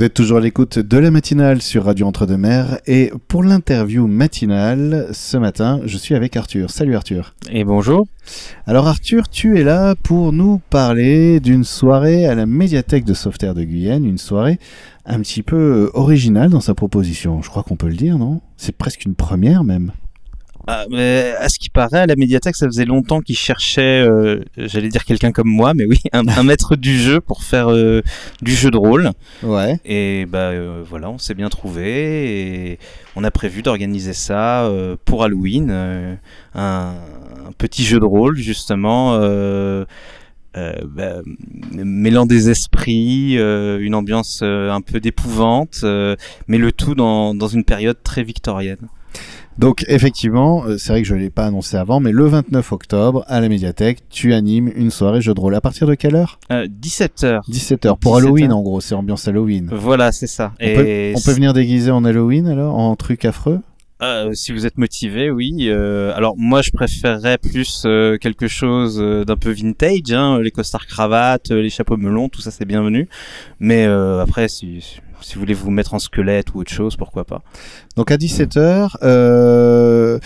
Vous êtes toujours à l'écoute de la matinale sur Radio Entre-deux-Mers et pour l'interview matinale ce matin, je suis avec Arthur. Salut Arthur. Et bonjour. Alors Arthur, tu es là pour nous parler d'une soirée à la médiathèque de Sauveterre de Guyenne, une soirée un petit peu originale dans sa proposition. Je crois qu'on peut le dire, non? C'est presque une première même. Ah, mais à ce qui paraît, à la médiathèque, ça faisait longtemps qu'ils cherchaient, euh, j'allais dire quelqu'un comme moi, mais oui, un, maître du jeu pour faire euh, du jeu de rôle. Ouais. Et bah euh, voilà, on s'est bien trouvé et on a prévu d'organiser ça pour Halloween, un, un, petit jeu de rôle justement. Bah, mêlant des esprits, une ambiance un peu d'épouvante, mais le tout dans, dans une période très victorienne. Donc effectivement, euh, c'est vrai que je ne l'ai pas annoncé avant, mais le 29 octobre, à la médiathèque, tu animes une soirée jeu de rôle. À partir de quelle heure? 17h. Euh, 17h, pour Halloween en gros, c'est ambiance Halloween. Voilà, c'est ça. On, peut, on peut venir déguiser en Halloween alors, en truc affreux? Euh, si vous êtes motivé, oui. Euh, alors moi, je préférerais plus euh, quelque chose d'un peu vintage, hein, les costards cravates, les chapeaux melons, tout ça c'est bienvenu. Mais après, si, si vous voulez vous mettre en squelette ou autre chose, pourquoi pas. Donc à 17h, euh,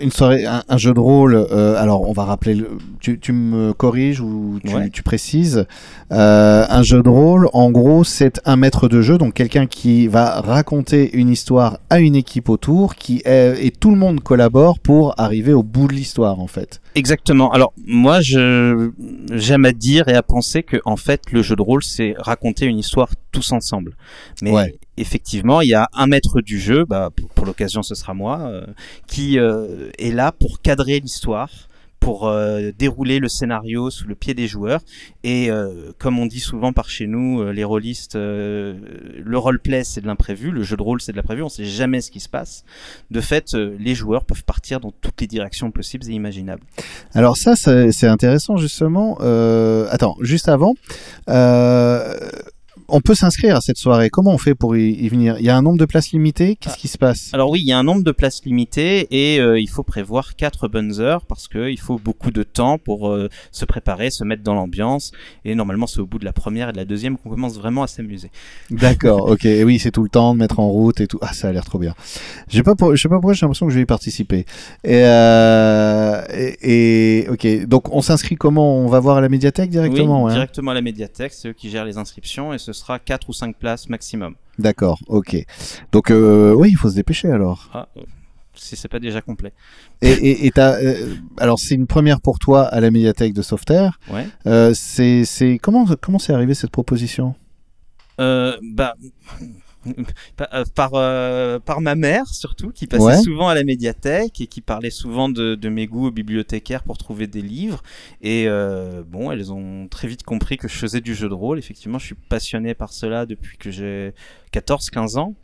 une soirée, un, jeu de rôle. Euh, alors on va rappeler, le, tu, tu, me corriges ou tu, tu précises. Euh, un jeu de rôle, en gros, c'est un maître de jeu, donc quelqu'un qui va raconter une histoire à une équipe autour, qui est, et tout le monde collabore pour arriver au bout de l'histoire en fait. Exactement. Alors moi, j'aime à dire et à penser que en fait, le jeu de rôle, c'est raconter une histoire tous ensemble. Mais effectivement, il y a un maître du jeu, bah, pour, l'occasion, ce sera moi, euh, qui euh, est là pour cadrer l'histoire pour euh, dérouler le scénario sous le pied des joueurs. Et comme on dit souvent par chez nous, les rôlistes, le roleplay c'est de l'imprévu, le jeu de rôle c'est de l'imprévu, on sait jamais ce qui se passe. De fait, les joueurs peuvent partir dans toutes les directions possibles et imaginables. Alors ça, c'est intéressant justement. attends, juste avant on peut s'inscrire à cette soirée. Comment on fait pour y, venir? Il y a un nombre de places limitées? Qu'est-ce qui se passe? Alors oui, il y a un nombre de places limitées et euh, il faut prévoir quatre bonnes heures parce qu'il faut beaucoup de temps pour euh, se préparer, se mettre dans l'ambiance. Et normalement, c'est au bout de la première et de la deuxième qu'on commence vraiment à s'amuser. D'accord, ok. Et oui, c'est tout le temps de mettre en route et tout. Ah, ça a l'air trop bien. J'ai pas, je sais pas pourquoi j'ai l'impression que je vais y participer. Et, euh, et, ok. Donc on s'inscrit comment? On va voir à la médiathèque directement Oui, directement à la médiathèque. C'est eux qui gèrent les inscriptions et ce sera 4 ou 5 places maximum. D'accord, ok. Donc euh, oui, il faut se dépêcher alors. Ah, euh, si c'est pas déjà complet. Et, et, euh, alors c'est une première pour toi à la médiathèque de Softair. Ouais. c'est comment comment c'est arrivé cette proposition? Bah par, euh, par ma mère surtout, qui passait souvent à la médiathèque et qui parlait souvent de, de, mes goûts aux bibliothécaires pour trouver des livres. Et euh, bon, elles ont très vite compris que je faisais du jeu de rôle. Effectivement, je suis passionné par cela depuis que j'ai 14-15 ans.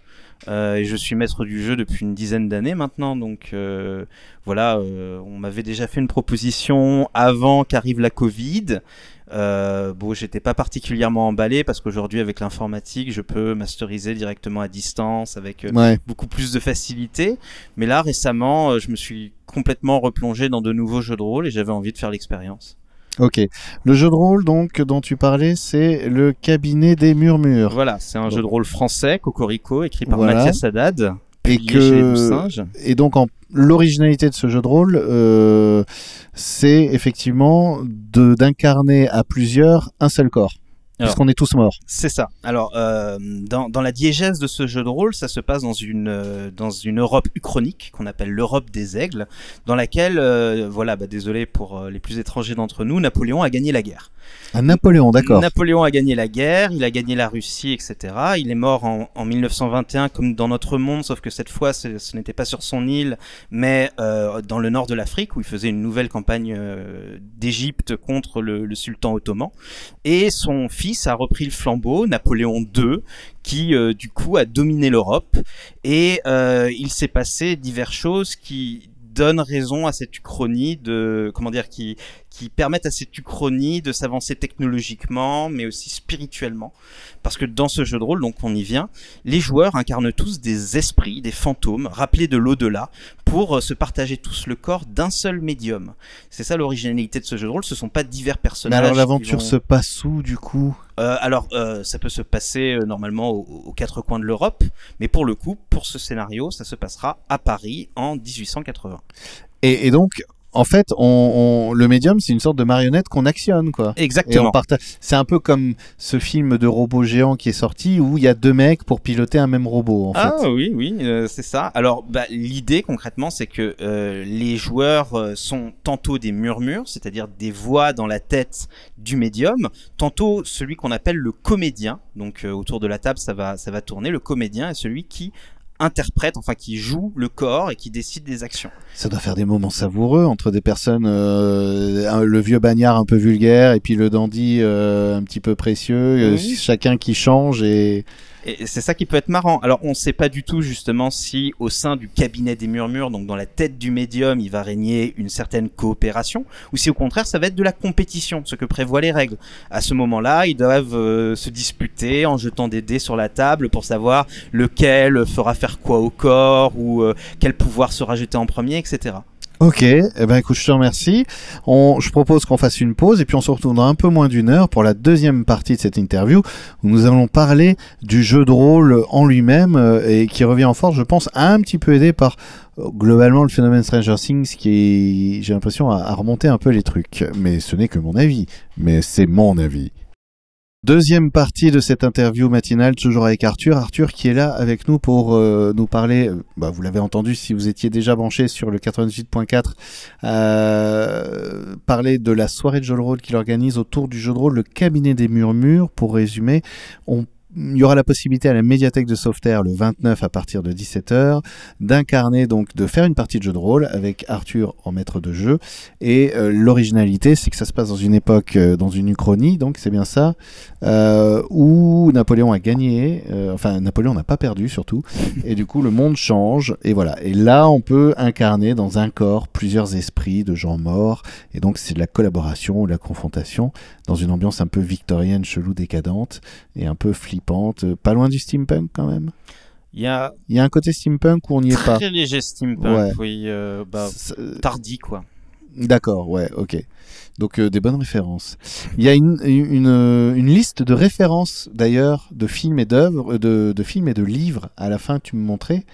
Euh, et je suis maître du jeu depuis une dizaine d'années maintenant. Donc euh, voilà, euh, on m'avait déjà fait une proposition avant qu'arrive la Covid. Euh, bon, j'étais pas particulièrement emballé parce qu'aujourd'hui, avec l'informatique, je peux masteriser directement à distance avec euh, beaucoup plus de facilité. Mais là, récemment, euh, je me suis complètement replongé dans de nouveaux jeux de rôle et j'avais envie de faire l'expérience. Ok. Le jeu de rôle donc dont tu parlais, c'est le cabinet des murmures. Voilà, c'est un jeu de rôle français, Cocorico, écrit par Mathias Haddad. Et que et donc en l'originalité de ce jeu de rôle, euh, c'est effectivement de d'incarner à plusieurs un seul corps. Parce qu'on est tous morts. C'est ça. Alors, euh, dans, dans, la diégèse de ce jeu de rôle, ça se passe dans une, euh, dans une Europe uchronique qu'on appelle l'Europe des aigles, dans laquelle, euh, voilà, bah, désolé pour euh, les plus étrangers d'entre nous, Napoléon a gagné la guerre. Un Napoléon, d'accord. Napoléon a gagné la guerre, il a gagné la Russie, etc. Il est mort en, en 1921 comme dans notre monde, sauf que cette fois, ce, ce n'était pas sur son île, mais euh, dans le nord de l'Afrique, où il faisait une nouvelle campagne euh, d'Égypte contre le, le sultan ottoman. Et son fils a repris le flambeau, Napoléon II, qui euh, du coup a dominé l'Europe. Et euh, il s'est passé diverses choses qui donnent raison à cette uchronie de comment dire qui qui permettent à cette uchronie de s'avancer technologiquement, mais aussi spirituellement. Parce que dans ce jeu de rôle, donc on y vient, les joueurs incarnent tous des esprits, des fantômes, rappelés de l'au-delà, pour euh, se partager tous le corps d'un seul médium. C'est ça l'originalité de ce jeu de rôle, ce sont pas divers personnages. Mais alors l'aventure se passe où du coup? Euh, alors, euh, ça peut se passer euh, normalement aux, quatre coins de l'Europe, mais pour le coup, pour ce scénario, ça se passera à Paris en 1880. Et, et donc, en fait, on, le médium, c'est une sorte de marionnette qu'on actionne, quoi. Exactement. C'est un peu comme ce film de robot géant qui est sorti où il y a deux mecs pour piloter un même robot. En ah oui, oui, euh, c'est ça. Alors, bah, l'idée concrètement, c'est que euh, les joueurs euh, sont tantôt des murmures, c'est-à-dire des voix dans la tête du médium, tantôt celui qu'on appelle le comédien. Donc, autour de la table, ça va, ça va tourner. Le comédien est celui qui interprète, enfin qui joue le corps et qui décide des actions. Ça doit faire des moments savoureux entre des personnes, euh, le vieux bagnard un peu vulgaire et puis le dandy euh, un petit peu précieux, euh, chacun qui change et et c'est ça qui peut être marrant. Alors, on ne sait pas du tout justement si au sein du cabinet des murmures, donc dans la tête du médium, il va régner une certaine coopération, ou si au contraire, ça va être de la compétition, ce que prévoient les règles. À ce moment-là, ils doivent euh, se disputer en jetant des dés sur la table pour savoir lequel fera faire quoi au corps, ou euh, quel pouvoir sera jeté en premier, etc. Ok, eh ben écoute, je te remercie. On, je propose qu'on fasse une pause et puis on se retrouve dans un peu moins d'une heure pour la deuxième partie de cette interview où nous allons parler du jeu de rôle en lui-même euh, et qui revient en force, je pense, un petit peu aidé par euh, globalement le phénomène Stranger Things qui, j'ai l'impression, a, a remonté un peu les trucs. Mais ce n'est que mon avis. Mais c'est mon avis. Deuxième partie de cette interview matinale, toujours avec Arthur. Arthur qui est là avec nous pour euh, nous parler, euh, bah, vous l'avez entendu si vous étiez déjà branché sur le 98.4, euh, parler de la soirée de jeu de rôle qu'il organise autour du jeu de rôle Le Cabinet des Murmures. Pour résumer, on il y aura la possibilité à la médiathèque de Sauveterre le 29 à partir de 17h d'incarner donc de faire une partie de jeu de rôle avec Arthur en maître de jeu. Et euh, l'originalité c'est que ça se passe dans une époque euh, dans une uchronie donc c'est bien ça euh, où Napoléon a gagné enfin Napoléon n'a pas perdu surtout. Et du coup le monde change et voilà. Et là on peut incarner dans un corps plusieurs esprits de gens morts et donc c'est de la collaboration de la confrontation dans une ambiance un peu victorienne chelou décadente et un peu flippante euh, pas loin du steampunk quand même? Il y a, y a un côté steampunk où on n'y est pas? Très léger steampunk, oui, euh, bah, tardi quoi. D'accord, ouais, ok. Donc euh, des bonnes références. Il y a une, une, une liste de références d'ailleurs de films et d'œuvres, de, de, films et de livres à la fin tu me montrais.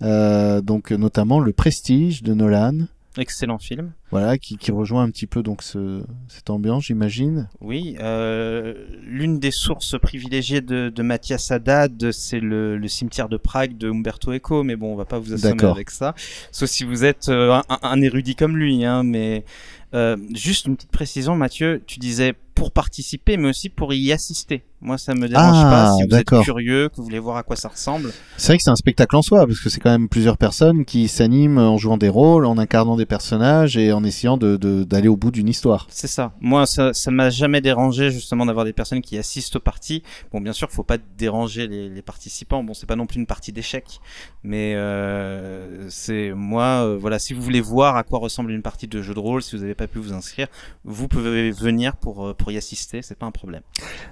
donc notamment Le Prestige de Nolan. Excellent film. Voilà, qui, qui, rejoint un petit peu donc ce, cette ambiance, j'imagine. Oui, euh, l'une des sources privilégiées de, de Mathias Haddad, c'est le, le, cimetière de Prague de Umberto Eco, mais bon, on va pas vous assommer avec ça, sauf si vous êtes euh, un, un, érudit comme lui, hein, mais euh, juste une petite précision, Mathieu, tu disais pour participer, mais aussi pour y assister. Moi, ça me dérange ah, pas si vous êtes curieux, que vous voulez voir à quoi ça ressemble. C'est vrai que c'est un spectacle en soi, parce que c'est quand même plusieurs personnes qui s'animent en jouant des rôles, en incarnant des personnages et en essayant d'aller de, au bout d'une histoire. C'est ça. Moi, ça, ça m'a jamais dérangé justement d'avoir des personnes qui assistent aux parties. Bon, bien sûr, faut pas déranger les, les participants. Bon, c'est pas non plus une partie d'échecs, mais euh, c'est moi, euh, voilà, si vous voulez voir à quoi ressemble une partie de jeu de rôle, si vous n'avez pas pu vous inscrire, vous pouvez venir pour euh, pour y assister, c'est pas un problème.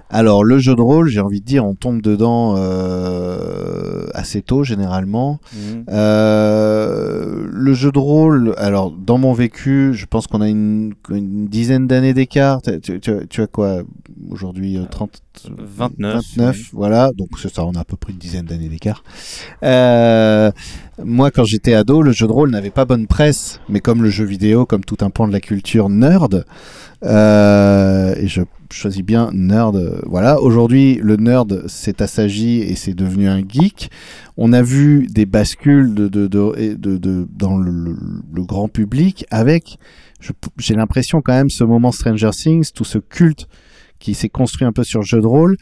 Alors le jeu de rôle, j'ai envie de dire, on tombe dedans assez tôt généralement. Euh, le jeu de rôle, alors dans mon vécu, je pense qu'on a une, dizaine d'années d'écart. Tu, as quoi? Aujourd'hui 30 29. 29, voilà. Donc c'est ça, on a à peu près une dizaine d'années d'écart. moi, quand j'étais ado, le jeu de rôle n'avait pas bonne presse, mais comme le jeu vidéo, comme tout un pan de la culture nerd, euh, et je choisis bien nerd. Voilà. Aujourd'hui, le nerd s'est assagi et c'est devenu un geek. On a vu des bascules de, de, de, de dans le, le, grand public avec, j'ai l'impression quand même, ce moment Stranger Things, tout ce culte qui s'est construit un peu sur le jeu de rôle.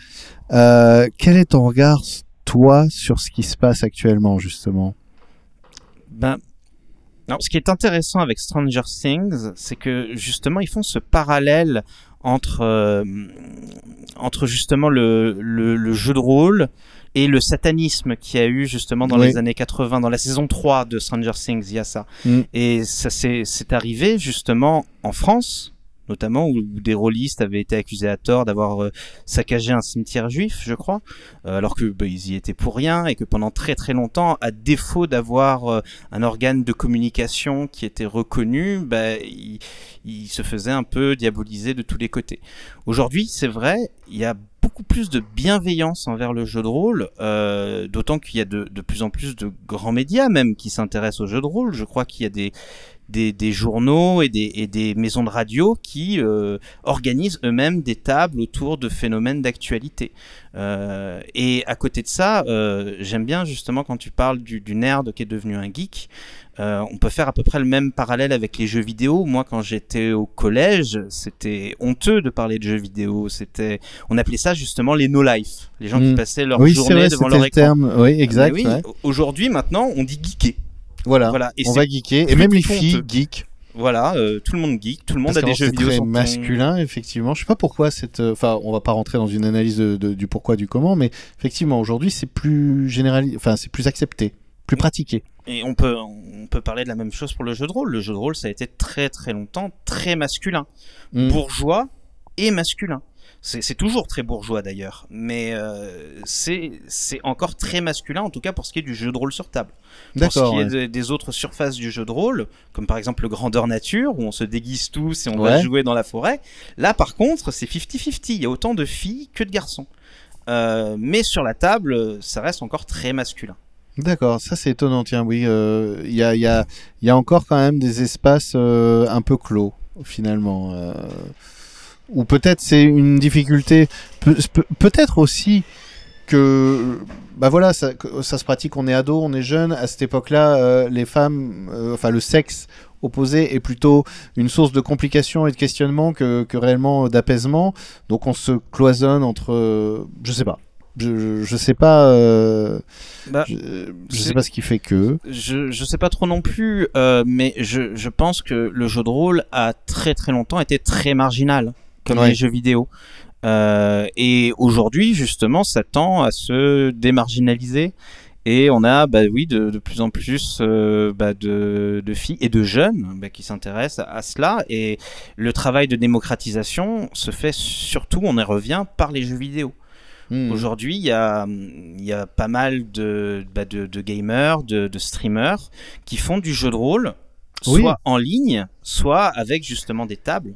Euh, quel est ton regard, toi, sur ce qui se passe actuellement, justement? Ben, alors, ce qui est intéressant avec Stranger Things, c'est que justement, ils font ce parallèle entre, euh, entre justement le, le, le, jeu de rôle et le satanisme qui a eu justement dans les années 80, dans la saison 3 de Stranger Things, il y a ça. Mm. Et ça c'est arrivé justement en France, notamment où, des rôlistes avaient été accusés à tort d'avoir euh, saccagé un cimetière juif, je crois, euh, alors que bah, ils y étaient pour rien et que pendant très très longtemps, à défaut d'avoir un organe de communication qui était reconnu, bah, ils, se faisaient un peu diaboliser de tous les côtés. Aujourd'hui, c'est vrai, il y a beaucoup plus de bienveillance envers le jeu de rôle, euh, d'autant qu'il y a de, plus en plus de grands médias même qui s'intéressent au jeu de rôle. Je crois qu'il y a des, des, des, journaux et des, et des maisons de radio qui euh, organisent eux-mêmes des tables autour de phénomènes d'actualité. Euh, et à côté de ça, euh, j'aime bien justement quand tu parles du, du, nerd qui est devenu un geek. Euh, on peut faire à peu près le même parallèle avec les jeux vidéo. Moi, quand j'étais au collège, c'était honteux de parler de jeux vidéo. C'était, on appelait ça justement les no life, les gens qui hmm. passaient leur journée devant leur écran. Terme. Oui, exact. Aujourd'hui, maintenant, on dit geeker. Voilà, on va geeker. Et même les filles geek. Voilà, euh, tout le monde geek, tout le monde a des jeux vidéo. C'est masculin, effectivement. Je sais pas pourquoi cette. Euh, enfin, on va pas rentrer dans une analyse du pourquoi, du comment, mais effectivement, aujourd'hui, c'est plus général. Enfin, c'est plus accepté, plus pratiqué. Et on peut, on peut parler de la même chose pour le jeu de rôle. Le jeu de rôle, ça a été très très longtemps très masculin, mm. bourgeois et masculin. C'est toujours très bourgeois d'ailleurs, mais euh, c'est encore très masculin, en tout cas pour ce qui est du jeu de rôle sur table. Pour ce qui est des autres surfaces du jeu de rôle, comme par exemple le grandeur nature, où on se déguise tous et on va jouer dans la forêt, là par contre c'est 50-50, il y a autant de filles que de garçons. Euh, mais sur la table, ça reste encore très masculin. D'accord, ça c'est étonnant, tiens, oui. Euh, il y, a, y, a, y, a, encore quand même des espaces un peu clos, finalement. Euh, ou peut-être c'est une difficulté, peut-être aussi que, bah voilà, ça, ça, se pratique, on est ado, on est jeune, à cette époque-là, les femmes, enfin le sexe opposé est plutôt une source de complications et de questionnement que, que réellement d'apaisement. Donc on se cloisonne entre, je sais pas, je, je sais pas. Euh, bah, je, sais pas ce qui fait que. Je, je sais pas trop non plus, euh, mais je, je pense que le jeu de rôle a très très longtemps été très marginal, comme les jeux vidéo. Euh, et aujourd'hui, justement, ça tend à se démarginaliser. Et on a, bah oui, de, de plus en plus euh, bah, de, de, filles et de jeunes bah, qui s'intéressent à, à, cela. Et le travail de démocratisation se fait surtout, on y revient, par les jeux vidéo. Hmm. Aujourd'hui, il y a, y a pas mal de, bah, de, de, gamers, de, de, streamers qui font du jeu de rôle, soit en ligne, soit avec justement des tables.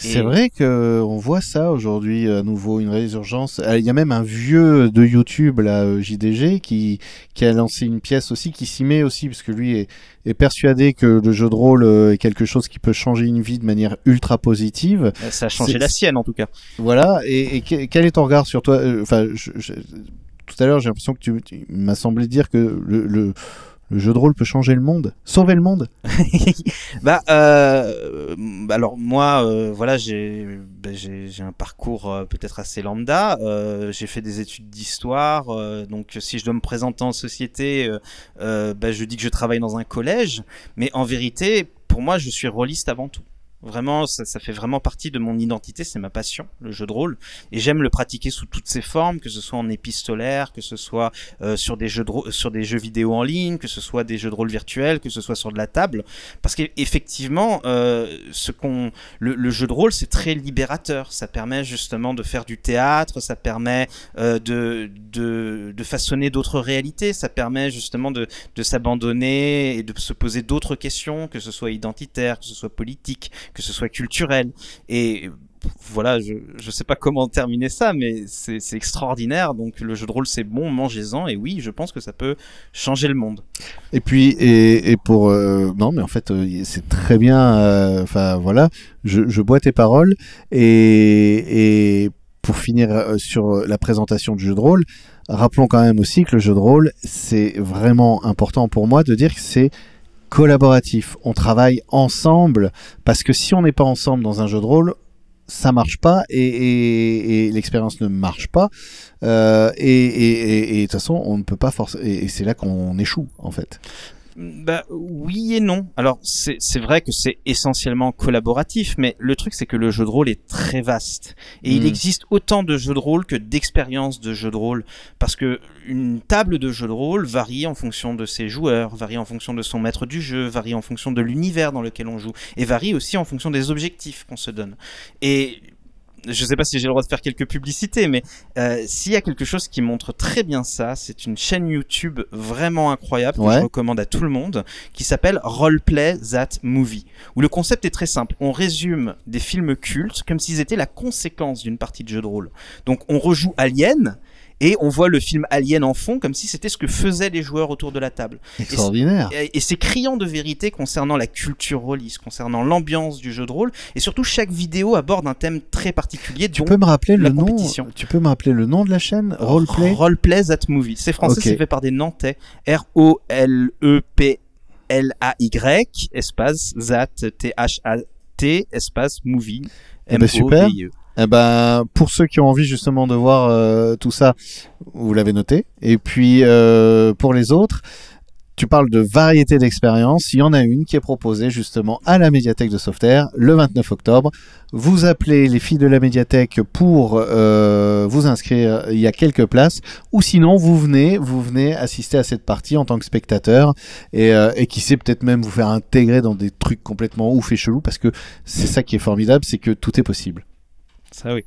C'est vrai que on voit ça aujourd'hui à nouveau une résurgence. Euh, il y a même un vieux de YouTube là euh, JDG qui qui a lancé une pièce aussi qui s'y met aussi parce que lui est, est, persuadé que le jeu de rôle euh, est quelque chose qui peut changer une vie de manière ultra positive. Ça a changé la sienne en tout cas. Voilà. Et, quel est ton regard sur toi? Enfin, tout à l'heure j'ai l'impression que tu, tu m'as semblé dire que le, le le jeu de rôle peut changer le monde, sauver le monde. bah, euh, alors moi, euh, voilà, j'ai bah, j'ai un parcours euh, peut-être assez lambda. J'ai fait des études d'histoire, donc si je dois me présenter en société, bah, je dis que je travaille dans un collège, mais en vérité, pour moi, je suis rôliste avant tout. Vraiment, ça, ça, fait vraiment partie de mon identité, c'est ma passion, le jeu de rôle. Et j'aime le pratiquer sous toutes ses formes, que ce soit en épistolaire, que ce soit euh, sur, des jeux de sur des jeux vidéo en ligne, que ce soit des jeux de rôle virtuels, que ce soit sur de la table. Parce qu'effectivement, euh, ce qu'on, le, le, jeu de rôle, c'est très libérateur. Ça permet justement de faire du théâtre, ça permet euh, de, de, de, façonner d'autres réalités, ça permet justement de, de s'abandonner et de se poser d'autres questions, que ce soit identitaire, que ce soit politique que ce soit culturel. Et voilà, je ne sais pas comment terminer ça, mais c'est extraordinaire. Donc le jeu de rôle, c'est bon, mangez-en. Et oui, je pense que ça peut changer le monde. Et puis, et, et pour... Euh, non, mais en fait, euh, c'est très bien. Euh, enfin, voilà, je, je, bois tes paroles. Et, et pour finir sur la présentation du jeu de rôle, rappelons quand même aussi que le jeu de rôle, c'est vraiment important pour moi de dire que c'est collaboratif. On travaille ensemble parce que si on n'est pas ensemble dans un jeu de rôle, ça marche pas et, l'expérience ne marche pas. Euh, et, de toute façon, on ne peut pas forcer. Et, c'est là qu'on échoue en fait. Bah, oui et non. Alors c'est vrai que c'est essentiellement collaboratif, mais le truc c'est que le jeu de rôle est très vaste et il hmm. existe autant de jeux de rôle que d'expériences de jeux de rôle parce que une table de jeu de rôle varie en fonction de ses joueurs, varie en fonction de son maître du jeu, varie en fonction de l'univers dans lequel on joue et varie aussi en fonction des objectifs qu'on se donne. Et je sais pas si j'ai le droit de faire quelques publicités, mais euh, s'il y a quelque chose qui montre très bien ça, c'est une chaîne YouTube vraiment incroyable que je recommande à tout le monde, qui s'appelle Roleplay That Movie, où le concept est très simple. On résume des films cultes comme s'ils étaient la conséquence d'une partie de jeu de rôle. Donc on rejoue Alien, et on voit le film Alien en fond comme si c'était ce que faisaient les joueurs autour de la table. Extraordinaire. Et, c'est criant de vérité concernant la culture rôliste, concernant l'ambiance du jeu de rôle, et surtout chaque vidéo aborde un thème très particulier. Tu peux me rappeler le nom Tu peux me rappeler le nom de la chaîne? Roleplay? Roleplay That Movie. C'est français, c'est fait par des Nantais. R O L E P L A Y espace That T H A T espace Movie. Eh ben, super. Eh ben, pour ceux qui ont envie justement de voir euh, tout ça, vous l'avez noté. Et puis euh, pour les autres, tu parles de variété d'expériences. Il y en a une qui est proposée justement à la médiathèque de Sauveterre le 29 octobre. Vous appelez les filles de la médiathèque pour euh, vous inscrire. Il y a quelques places. Ou sinon, vous venez, vous venez assister à cette partie en tant que spectateur et, et qui sait peut-être même vous faire intégrer dans des trucs complètement ouf et chelous parce que c'est ça qui est formidable, c'est que tout est possible. Ça oui.